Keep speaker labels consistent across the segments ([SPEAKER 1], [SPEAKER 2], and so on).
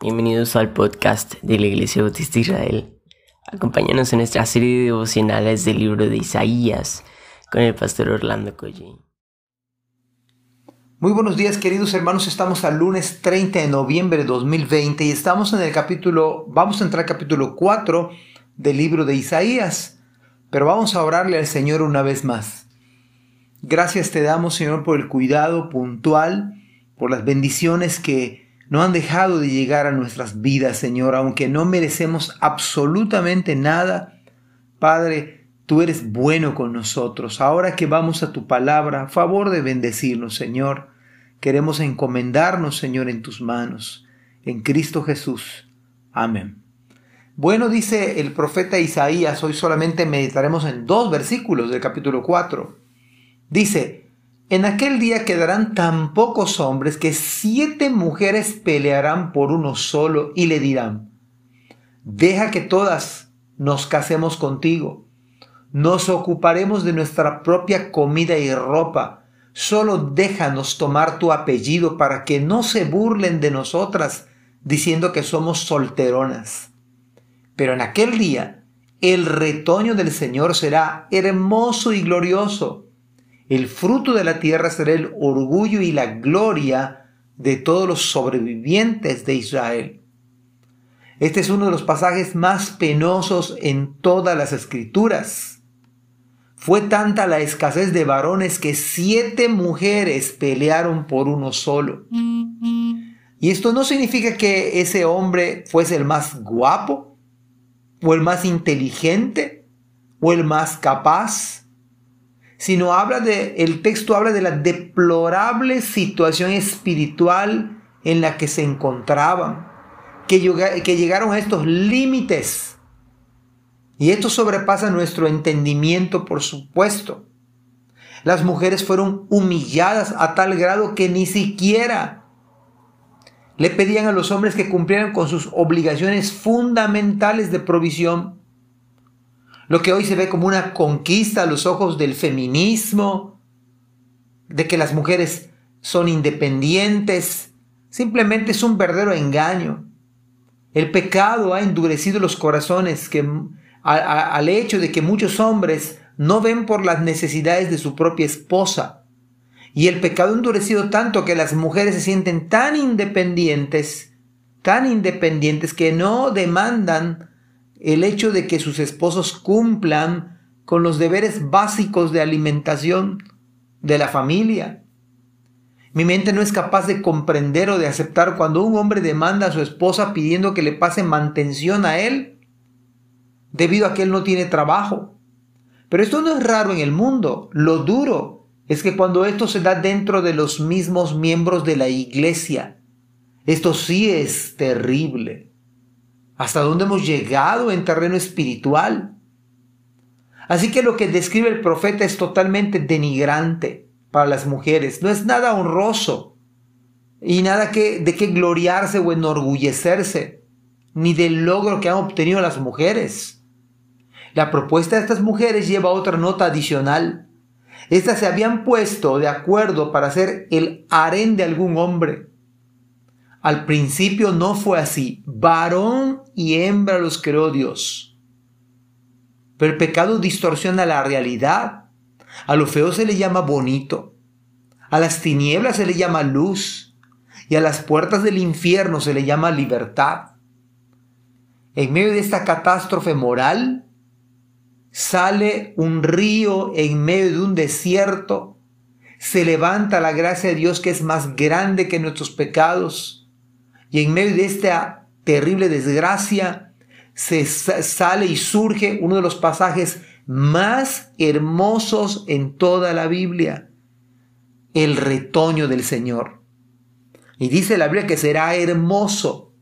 [SPEAKER 1] Bienvenidos al podcast de la Iglesia Bautista Israel. Acompáñanos en nuestra serie de devocionales del libro de Isaías con el pastor Orlando Collín.
[SPEAKER 2] Muy buenos días queridos hermanos, estamos al lunes 30 de noviembre de 2020 y estamos en el capítulo, vamos a entrar al capítulo 4 del libro de Isaías, pero vamos a orarle al Señor una vez más. Gracias te damos Señor por el cuidado puntual, por las bendiciones que no han dejado de llegar a nuestras vidas, Señor, aunque no merecemos absolutamente nada. Padre, tú eres bueno con nosotros. Ahora que vamos a tu palabra, favor de bendecirnos, Señor. Queremos encomendarnos, Señor, en tus manos. En Cristo Jesús. Amén. Bueno, dice el profeta Isaías, hoy solamente meditaremos en dos versículos del capítulo 4. Dice, en aquel día quedarán tan pocos hombres que siete mujeres pelearán por uno solo y le dirán, deja que todas nos casemos contigo, nos ocuparemos de nuestra propia comida y ropa, solo déjanos tomar tu apellido para que no se burlen de nosotras diciendo que somos solteronas. Pero en aquel día el retoño del Señor será hermoso y glorioso el fruto de la tierra será el orgullo y la gloria de todos los sobrevivientes de Israel. Este es uno de los pasajes más penosos en todas las escrituras. Fue tanta la escasez de varones que siete mujeres pelearon por uno solo. Y esto no significa que ese hombre fuese el más guapo, o el más inteligente, o el más capaz, sino habla de, el texto habla de la deplorable situación espiritual en la que se encontraban, que, que llegaron a estos límites. Y esto sobrepasa nuestro entendimiento, por supuesto. Las mujeres fueron humilladas a tal grado que ni siquiera le pedían a los hombres que cumplieran con sus obligaciones fundamentales de provisión lo que hoy se ve como una conquista a los ojos del feminismo, de que las mujeres son independientes, simplemente es un verdadero engaño. El pecado ha endurecido los corazones que, al hecho de que muchos hombres no ven por las necesidades de su propia esposa. Y el pecado ha endurecido tanto que las mujeres se sienten tan independientes, tan independientes que no demandan el hecho de que sus esposos cumplan con los deberes básicos de alimentación de la familia. Mi mente no es capaz de comprender o de aceptar cuando un hombre demanda a su esposa pidiendo que le pase mantención a él, debido a que él no tiene trabajo. Pero esto no es raro en el mundo. Lo duro es que cuando esto se da dentro de los mismos miembros de la iglesia, esto sí es terrible hasta dónde hemos llegado en terreno espiritual. Así que lo que describe el profeta es totalmente denigrante para las mujeres, no es nada honroso y nada que, de qué gloriarse o enorgullecerse, ni del logro que han obtenido las mujeres. La propuesta de estas mujeres lleva otra nota adicional. Estas se habían puesto de acuerdo para ser el harén de algún hombre. Al principio no fue así. Varón y hembra los creó Dios. Pero el pecado distorsiona la realidad. A lo feo se le llama bonito. A las tinieblas se le llama luz. Y a las puertas del infierno se le llama libertad. En medio de esta catástrofe moral, sale un río en medio de un desierto. Se levanta la gracia de Dios que es más grande que nuestros pecados y en medio de esta terrible desgracia se sale y surge uno de los pasajes más hermosos en toda la Biblia, el retoño del Señor. Y dice la Biblia que será hermoso.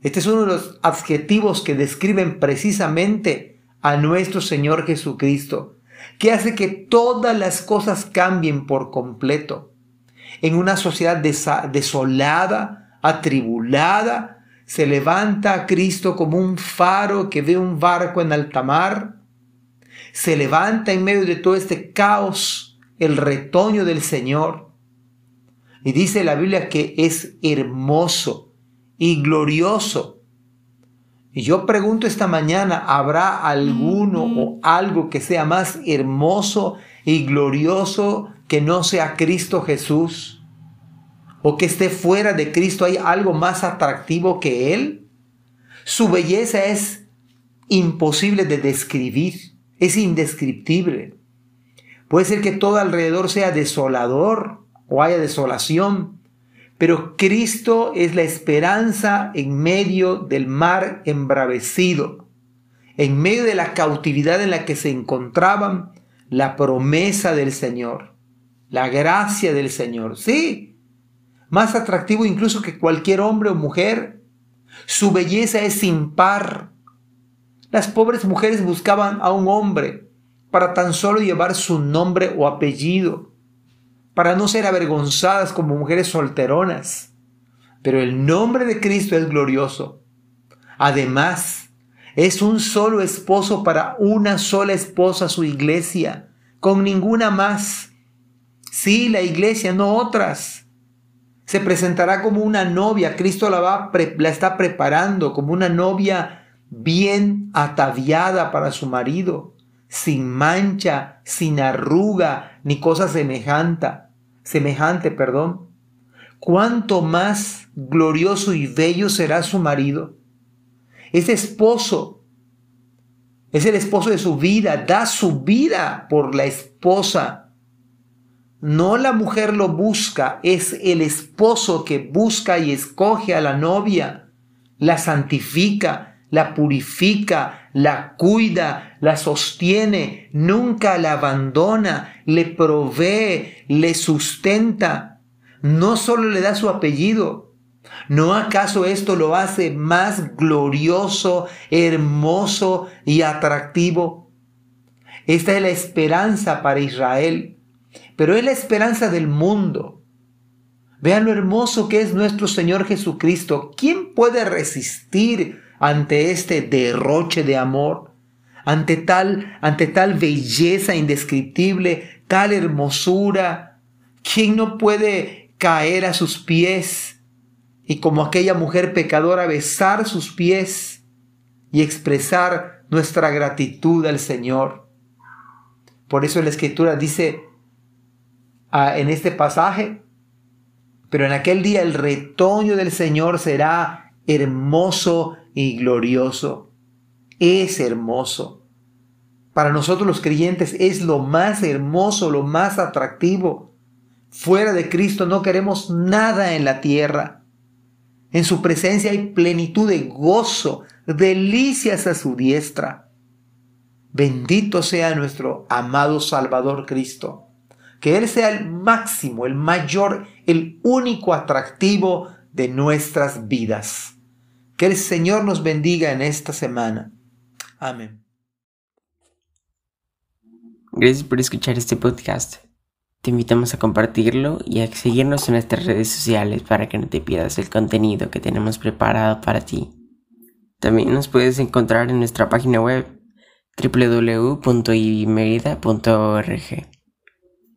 [SPEAKER 2] Este es uno de los adjetivos que describen precisamente a nuestro Señor Jesucristo, que hace que todas las cosas cambien por completo. En una sociedad desolada, atribulada, se levanta a Cristo como un faro que ve un barco en alta mar, se levanta en medio de todo este caos el retoño del Señor. Y dice la Biblia que es hermoso y glorioso. Y yo pregunto esta mañana, ¿habrá alguno o algo que sea más hermoso y glorioso que no sea Cristo Jesús? ¿O que esté fuera de Cristo? ¿Hay algo más atractivo que Él? Su belleza es imposible de describir, es indescriptible. Puede ser que todo alrededor sea desolador o haya desolación, pero Cristo es la esperanza en medio del mar embravecido, en medio de la cautividad en la que se encontraban, la promesa del Señor, la gracia del Señor. Sí, más atractivo incluso que cualquier hombre o mujer. Su belleza es sin par. Las pobres mujeres buscaban a un hombre para tan solo llevar su nombre o apellido, para no ser avergonzadas como mujeres solteronas. Pero el nombre de Cristo es glorioso. Además, es un solo esposo para una sola esposa su iglesia, con ninguna más. Sí, la iglesia, no otras. Se presentará como una novia, Cristo la, va, la está preparando como una novia bien ataviada para su marido sin mancha, sin arruga, ni cosa semejante, semejante, perdón. Cuánto más glorioso y bello será su marido. Ese esposo es el esposo de su vida, da su vida por la esposa. No la mujer lo busca, es el esposo que busca y escoge a la novia, la santifica, la purifica, la cuida, la sostiene, nunca la abandona, le provee, le sustenta. No solo le da su apellido, ¿no acaso esto lo hace más glorioso, hermoso y atractivo? Esta es la esperanza para Israel, pero es la esperanza del mundo. Vean lo hermoso que es nuestro Señor Jesucristo. ¿Quién puede resistir ante este derroche de amor, ante tal, ante tal belleza indescriptible, tal hermosura. ¿Quién no puede caer a sus pies y como aquella mujer pecadora besar sus pies y expresar nuestra gratitud al Señor? Por eso la escritura dice en este pasaje, pero en aquel día el retoño del Señor será hermoso y glorioso. Es hermoso. Para nosotros los creyentes es lo más hermoso, lo más atractivo. Fuera de Cristo no queremos nada en la tierra. En su presencia hay plenitud de gozo, delicias a su diestra. Bendito sea nuestro amado Salvador Cristo. Que Él sea el máximo, el mayor, el único atractivo de nuestras vidas. Que el Señor nos bendiga en esta semana. Amén.
[SPEAKER 1] Gracias por escuchar este podcast. Te invitamos a compartirlo y a seguirnos en nuestras redes sociales para que no te pierdas el contenido que tenemos preparado para ti. También nos puedes encontrar en nuestra página web www.ibismerida.org